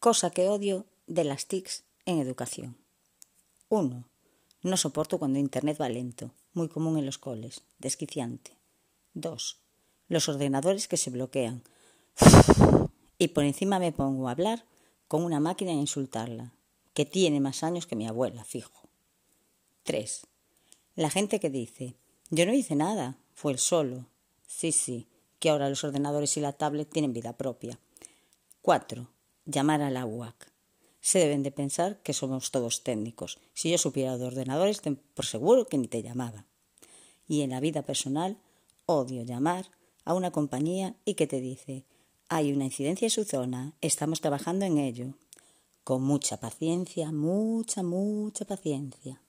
Cosa que odio de las TICs en educación. 1. No soporto cuando Internet va lento, muy común en los coles, desquiciante. 2. Los ordenadores que se bloquean. Y por encima me pongo a hablar con una máquina e insultarla, que tiene más años que mi abuela, fijo. 3. La gente que dice, yo no hice nada, fue el solo. Sí, sí, que ahora los ordenadores y la tablet tienen vida propia. 4. Llamar a la UAC. Se deben de pensar que somos todos técnicos. Si yo supiera de ordenadores, por seguro que ni te llamaba. Y en la vida personal, odio llamar a una compañía y que te dice, hay una incidencia en su zona, estamos trabajando en ello. Con mucha paciencia, mucha, mucha paciencia.